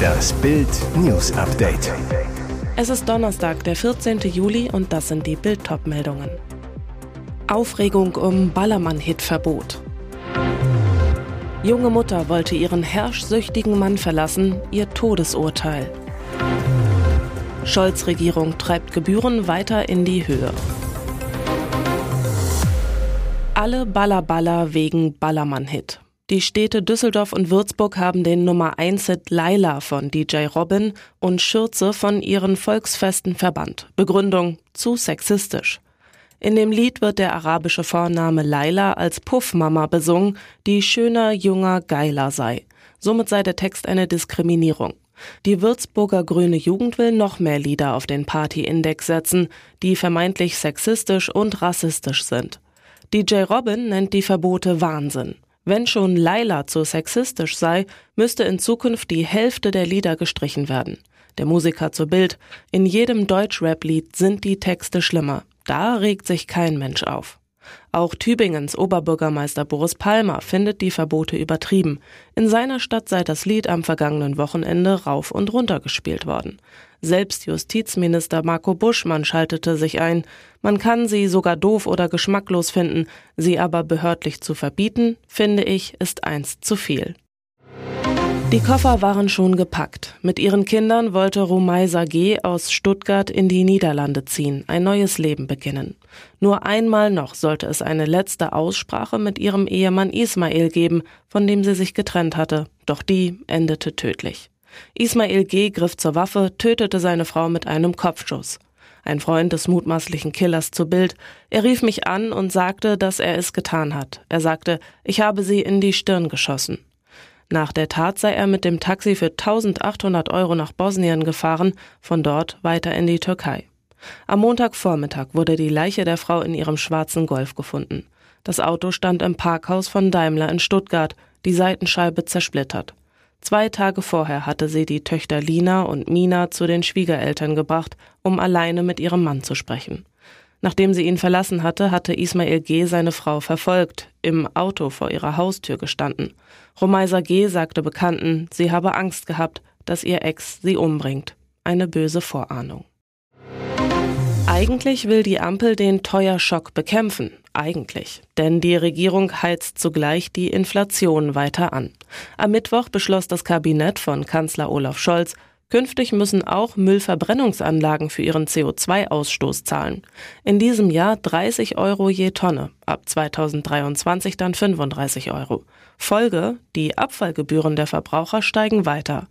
Das Bild News Update. Es ist Donnerstag, der 14. Juli und das sind die Bild meldungen Aufregung um Ballermann-Hit-Verbot. Junge Mutter wollte ihren herrschsüchtigen Mann verlassen, ihr Todesurteil. Scholz-Regierung treibt Gebühren weiter in die Höhe. Alle Ballerballer wegen Ballermann-Hit. Die Städte Düsseldorf und Würzburg haben den Nummer 1 Hit Laila von DJ Robin und Schürze von ihren Volksfesten verbannt. Begründung zu sexistisch. In dem Lied wird der arabische Vorname Laila als Puffmama besungen, die schöner, junger, geiler sei. Somit sei der Text eine Diskriminierung. Die Würzburger Grüne Jugend will noch mehr Lieder auf den Partyindex setzen, die vermeintlich sexistisch und rassistisch sind. DJ Robin nennt die Verbote Wahnsinn. Wenn schon Laila zu sexistisch sei, müsste in Zukunft die Hälfte der Lieder gestrichen werden. Der Musiker zu Bild, in jedem Deutsch-Rap-Lied sind die Texte schlimmer. Da regt sich kein Mensch auf. Auch Tübingens Oberbürgermeister Boris Palmer findet die Verbote übertrieben. In seiner Stadt sei das Lied am vergangenen Wochenende rauf und runter gespielt worden. Selbst Justizminister Marco Buschmann schaltete sich ein. Man kann sie sogar doof oder geschmacklos finden, sie aber behördlich zu verbieten, finde ich, ist eins zu viel. Die Koffer waren schon gepackt. Mit ihren Kindern wollte Rumaisa G. aus Stuttgart in die Niederlande ziehen, ein neues Leben beginnen. Nur einmal noch sollte es eine letzte Aussprache mit ihrem Ehemann Ismail geben, von dem sie sich getrennt hatte, doch die endete tödlich. Ismail G. griff zur Waffe, tötete seine Frau mit einem Kopfschuss. Ein Freund des mutmaßlichen Killers zu Bild. Er rief mich an und sagte, dass er es getan hat. Er sagte, ich habe sie in die Stirn geschossen. Nach der Tat sei er mit dem Taxi für 1800 Euro nach Bosnien gefahren, von dort weiter in die Türkei. Am Montagvormittag wurde die Leiche der Frau in ihrem schwarzen Golf gefunden. Das Auto stand im Parkhaus von Daimler in Stuttgart, die Seitenscheibe zersplittert. Zwei Tage vorher hatte sie die Töchter Lina und Mina zu den Schwiegereltern gebracht, um alleine mit ihrem Mann zu sprechen. Nachdem sie ihn verlassen hatte, hatte Ismail G. seine Frau verfolgt, im Auto vor ihrer Haustür gestanden. Romaisa G. sagte Bekannten, sie habe Angst gehabt, dass ihr Ex sie umbringt. Eine böse Vorahnung. Eigentlich will die Ampel den Teuerschock bekämpfen. Eigentlich. Denn die Regierung heizt zugleich die Inflation weiter an. Am Mittwoch beschloss das Kabinett von Kanzler Olaf Scholz, Künftig müssen auch Müllverbrennungsanlagen für ihren CO2-Ausstoß zahlen. In diesem Jahr 30 Euro je Tonne, ab 2023 dann 35 Euro. Folge, die Abfallgebühren der Verbraucher steigen weiter.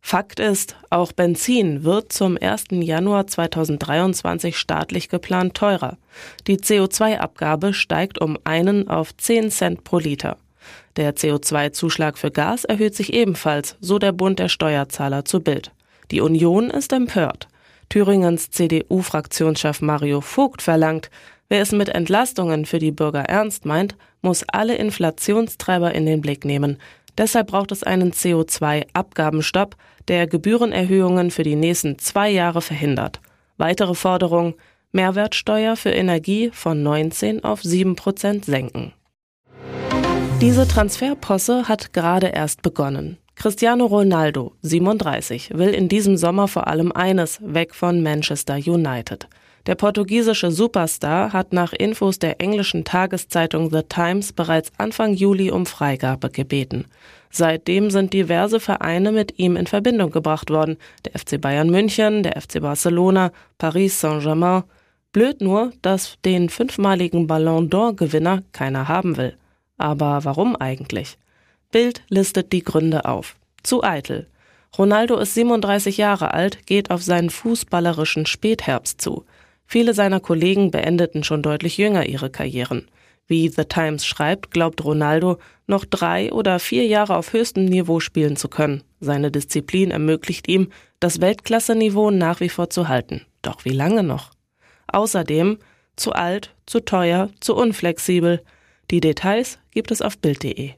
Fakt ist, auch Benzin wird zum 1. Januar 2023 staatlich geplant teurer. Die CO2-Abgabe steigt um einen auf 10 Cent pro Liter. Der CO2-Zuschlag für Gas erhöht sich ebenfalls, so der Bund der Steuerzahler zu Bild. Die Union ist empört. Thüringens CDU-Fraktionschef Mario Vogt verlangt, wer es mit Entlastungen für die Bürger ernst meint, muss alle Inflationstreiber in den Blick nehmen. Deshalb braucht es einen CO2-Abgabenstopp, der Gebührenerhöhungen für die nächsten zwei Jahre verhindert. Weitere Forderung, Mehrwertsteuer für Energie von 19 auf 7 Prozent senken. Diese Transferposse hat gerade erst begonnen. Cristiano Ronaldo, 37, will in diesem Sommer vor allem eines, weg von Manchester United. Der portugiesische Superstar hat nach Infos der englischen Tageszeitung The Times bereits Anfang Juli um Freigabe gebeten. Seitdem sind diverse Vereine mit ihm in Verbindung gebracht worden. Der FC Bayern München, der FC Barcelona, Paris Saint-Germain. Blöd nur, dass den fünfmaligen Ballon d'Or-Gewinner keiner haben will. Aber warum eigentlich? Bild listet die Gründe auf. Zu eitel. Ronaldo ist 37 Jahre alt, geht auf seinen fußballerischen Spätherbst zu. Viele seiner Kollegen beendeten schon deutlich jünger ihre Karrieren. Wie The Times schreibt, glaubt Ronaldo, noch drei oder vier Jahre auf höchstem Niveau spielen zu können. Seine Disziplin ermöglicht ihm, das Weltklasseniveau nach wie vor zu halten. Doch wie lange noch? Außerdem zu alt, zu teuer, zu unflexibel. Die Details gibt es auf Bild.de.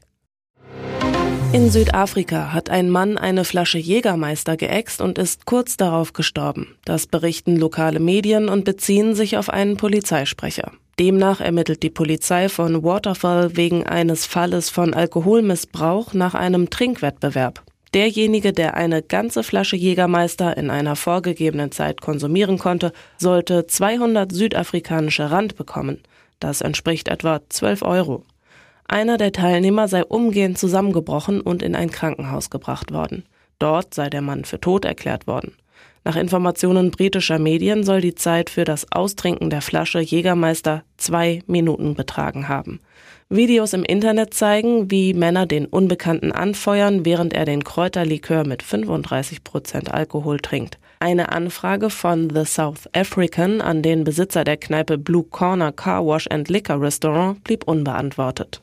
In Südafrika hat ein Mann eine Flasche Jägermeister geäxt und ist kurz darauf gestorben. Das berichten lokale Medien und beziehen sich auf einen Polizeisprecher. Demnach ermittelt die Polizei von Waterfall wegen eines Falles von Alkoholmissbrauch nach einem Trinkwettbewerb. Derjenige, der eine ganze Flasche Jägermeister in einer vorgegebenen Zeit konsumieren konnte, sollte 200 südafrikanische Rand bekommen. Das entspricht etwa 12 Euro. Einer der Teilnehmer sei umgehend zusammengebrochen und in ein Krankenhaus gebracht worden. Dort sei der Mann für tot erklärt worden. Nach Informationen britischer Medien soll die Zeit für das Austrinken der Flasche Jägermeister zwei Minuten betragen haben. Videos im Internet zeigen, wie Männer den Unbekannten anfeuern, während er den Kräuterlikör mit 35 Prozent Alkohol trinkt. Eine Anfrage von The South African an den Besitzer der Kneipe Blue Corner Car Wash and Liquor Restaurant blieb unbeantwortet.